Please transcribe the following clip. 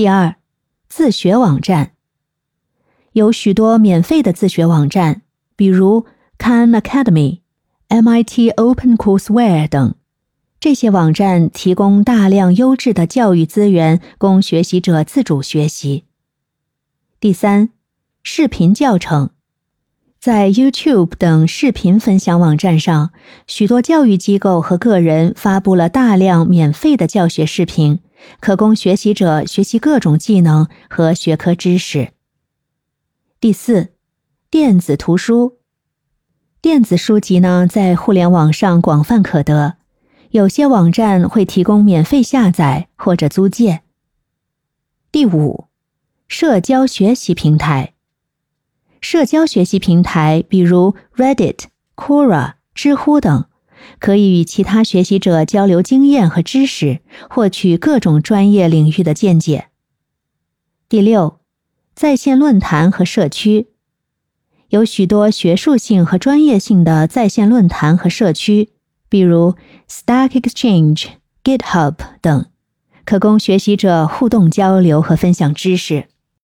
第二，自学网站有许多免费的自学网站，比如 Khan Academy、MIT OpenCourseWare 等。这些网站提供大量优质的教育资源，供学习者自主学习。第三，视频教程，在 YouTube 等视频分享网站上，许多教育机构和个人发布了大量免费的教学视频，可供学习者学习各种技能和学科知识。第四，电子图书，电子书籍呢，在互联网上广泛可得。有些网站会提供免费下载或者租借。第五，社交学习平台。社交学习平台比如 Reddit、Quora、知乎等，可以与其他学习者交流经验和知识，获取各种专业领域的见解。第六，在线论坛和社区，有许多学术性和专业性的在线论坛和社区。比如 Stack Exchange、GitHub 等，可供学习者互动交流和分享知识。